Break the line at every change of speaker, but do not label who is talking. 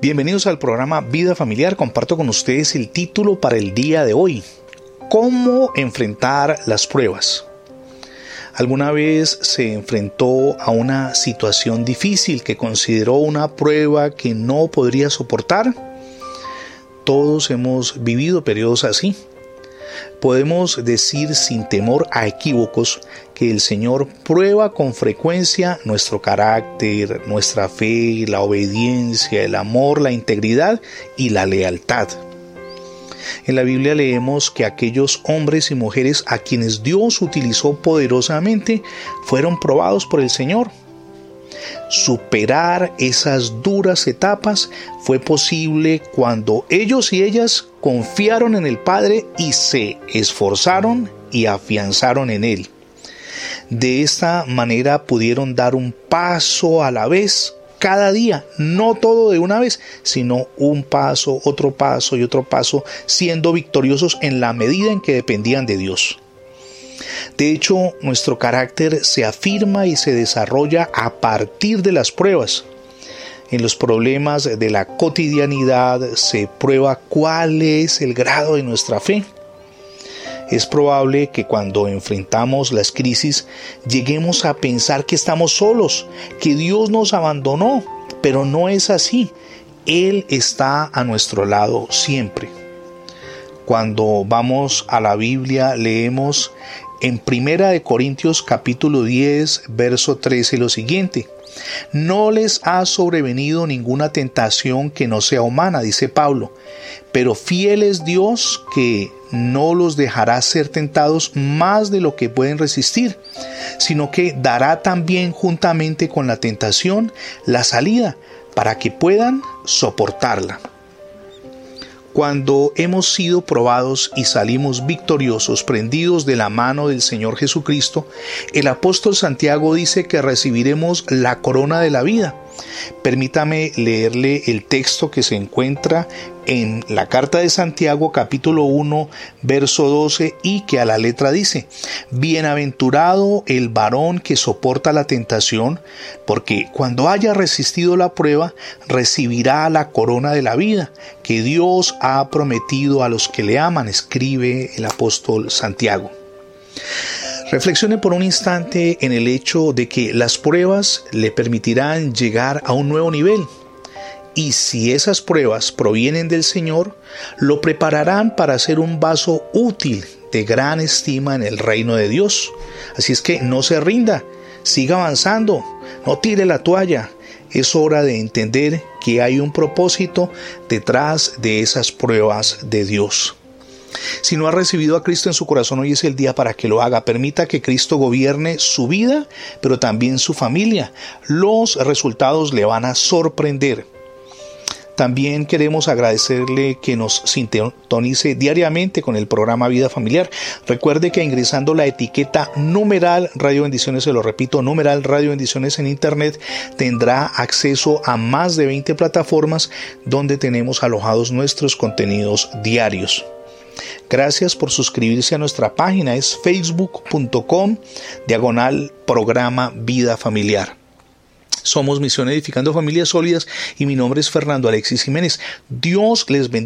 Bienvenidos al programa Vida Familiar. Comparto con ustedes el título para el día de hoy. ¿Cómo enfrentar las pruebas? ¿Alguna vez se enfrentó a una situación difícil que consideró una prueba que no podría soportar? Todos hemos vivido periodos así. Podemos decir sin temor a equívocos que el Señor prueba con frecuencia nuestro carácter, nuestra fe, la obediencia, el amor, la integridad y la lealtad. En la Biblia leemos que aquellos hombres y mujeres a quienes Dios utilizó poderosamente fueron probados por el Señor. Superar esas duras etapas fue posible cuando ellos y ellas confiaron en el Padre y se esforzaron y afianzaron en Él. De esta manera pudieron dar un paso a la vez cada día, no todo de una vez, sino un paso, otro paso y otro paso, siendo victoriosos en la medida en que dependían de Dios. De hecho, nuestro carácter se afirma y se desarrolla a partir de las pruebas. En los problemas de la cotidianidad se prueba cuál es el grado de nuestra fe. Es probable que cuando enfrentamos las crisis lleguemos a pensar que estamos solos, que Dios nos abandonó, pero no es así. Él está a nuestro lado siempre. Cuando vamos a la Biblia leemos en Primera de Corintios capítulo 10, verso 13 lo siguiente: No les ha sobrevenido ninguna tentación que no sea humana, dice Pablo, pero fiel es Dios que no los dejará ser tentados más de lo que pueden resistir, sino que dará también juntamente con la tentación la salida para que puedan soportarla. Cuando hemos sido probados y salimos victoriosos, prendidos de la mano del Señor Jesucristo, el apóstol Santiago dice que recibiremos la corona de la vida. Permítame leerle el texto que se encuentra en la carta de Santiago capítulo 1 verso 12 y que a la letra dice, Bienaventurado el varón que soporta la tentación, porque cuando haya resistido la prueba, recibirá la corona de la vida que Dios ha prometido a los que le aman, escribe el apóstol Santiago. Reflexione por un instante en el hecho de que las pruebas le permitirán llegar a un nuevo nivel. Y si esas pruebas provienen del Señor, lo prepararán para ser un vaso útil de gran estima en el reino de Dios. Así es que no se rinda, siga avanzando, no tire la toalla. Es hora de entender que hay un propósito detrás de esas pruebas de Dios. Si no ha recibido a Cristo en su corazón, hoy es el día para que lo haga. Permita que Cristo gobierne su vida, pero también su familia. Los resultados le van a sorprender. También queremos agradecerle que nos sintonice diariamente con el programa Vida Familiar. Recuerde que ingresando la etiqueta numeral Radio Bendiciones, se lo repito, numeral Radio Bendiciones en Internet, tendrá acceso a más de 20 plataformas donde tenemos alojados nuestros contenidos diarios. Gracias por suscribirse a nuestra página, es facebook.com diagonal programa Vida Familiar. Somos Misión Edificando Familias Sólidas y mi nombre es Fernando Alexis Jiménez. Dios les bendiga.